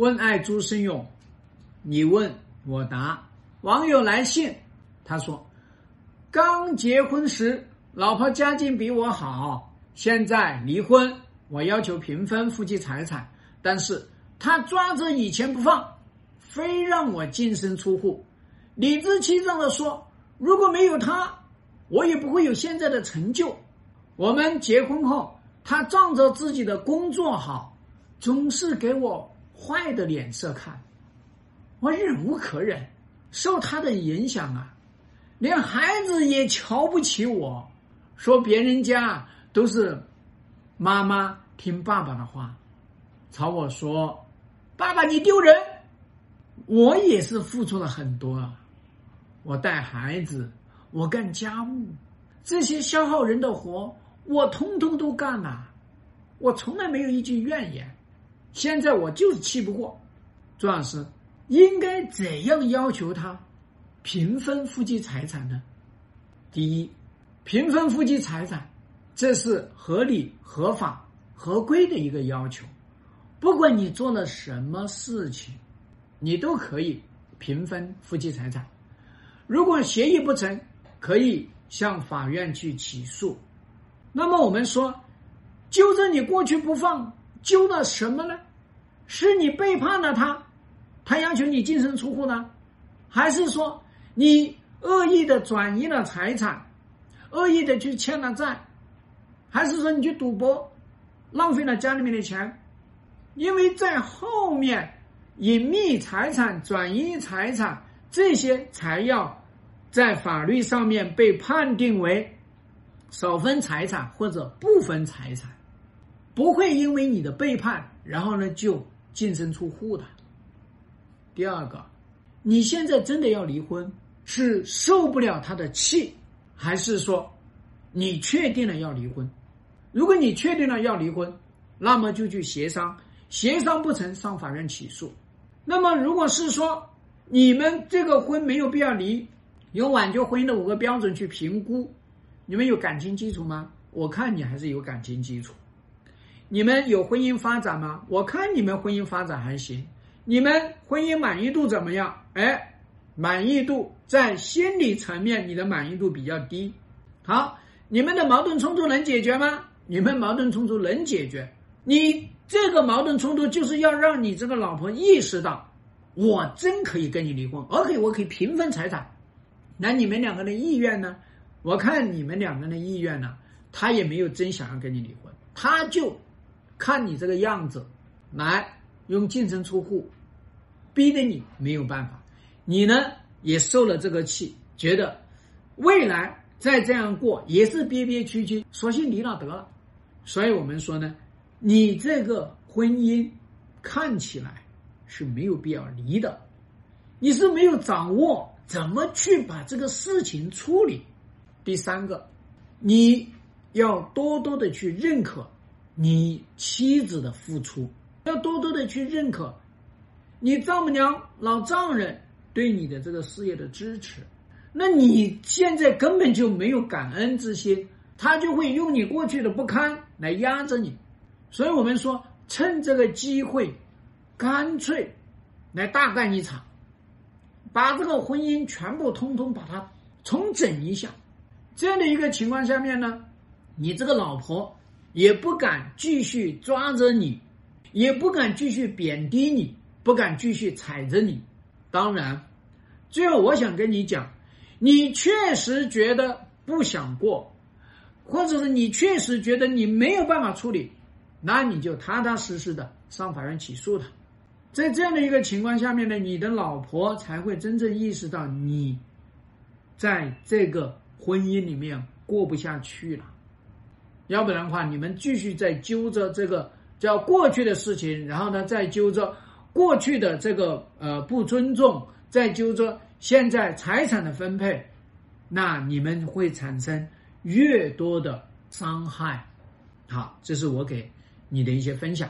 问爱朱生勇，你问我答。网友来信，他说：刚结婚时，老婆家境比我好，现在离婚，我要求平分夫妻财产，但是他抓着以前不放，非让我净身出户，理直气壮的说，如果没有他，我也不会有现在的成就。我们结婚后，他仗着自己的工作好，总是给我坏的脸色看，我忍无可忍。受他的影响啊，连孩子也瞧不起我，说别人家都是妈妈听爸爸的话，朝我说：“爸爸你丢人。”我也是付出了很多啊，我带孩子，我干家务，这些消耗人的活，我通通都干了，我从来没有一句怨言。现在我就是气不过，朱老师。应该怎样要求他平分夫妻财产呢？第一，平分夫妻财产，这是合理、合法、合规的一个要求。不管你做了什么事情，你都可以平分夫妻财产。如果协议不成，可以向法院去起诉。那么我们说，揪着你过去不放，揪了什么呢？是你背叛了他。他要求你净身出户呢，还是说你恶意的转移了财产，恶意的去欠了债，还是说你去赌博，浪费了家里面的钱？因为在后面隐秘财产、转移财产这些，才要在法律上面被判定为少分财产或者不分财产，不会因为你的背叛，然后呢就净身出户的。第二个，你现在真的要离婚，是受不了他的气，还是说你确定了要离婚？如果你确定了要离婚，那么就去协商，协商不成上法院起诉。那么如果是说你们这个婚没有必要离，有挽救婚姻的五个标准去评估，你们有感情基础吗？我看你还是有感情基础。你们有婚姻发展吗？我看你们婚姻发展还行。你们婚姻满意度怎么样？哎，满意度在心理层面，你的满意度比较低。好，你们的矛盾冲突能解决吗？你们矛盾冲突能解决。你这个矛盾冲突就是要让你这个老婆意识到，我真可以跟你离婚，而且我可以平分财产。那你们两个人的意愿呢？我看你们两个人的意愿呢，他也没有真想要跟你离婚，他就看你这个样子，来用净身出户。逼得你没有办法，你呢也受了这个气，觉得未来再这样过也是憋憋屈屈，索性离了得了。所以我们说呢，你这个婚姻看起来是没有必要离的，你是没有掌握怎么去把这个事情处理。第三个，你要多多的去认可你妻子的付出，要多多的去认可。你丈母娘、老丈人对你的这个事业的支持，那你现在根本就没有感恩之心，他就会用你过去的不堪来压着你。所以我们说，趁这个机会，干脆来大干一场，把这个婚姻全部通通把它重整一下。这样的一个情况下面呢，你这个老婆也不敢继续抓着你，也不敢继续贬低你。不敢继续踩着你，当然，最后我想跟你讲，你确实觉得不想过，或者是你确实觉得你没有办法处理，那你就踏踏实实的上法院起诉他。在这样的一个情况下面呢，你的老婆才会真正意识到你在这个婚姻里面过不下去了。要不然的话，你们继续在揪着这个叫过去的事情，然后呢，再揪着。过去的这个呃不尊重，再揪着现在财产的分配，那你们会产生越多的伤害。好，这是我给你的一些分享。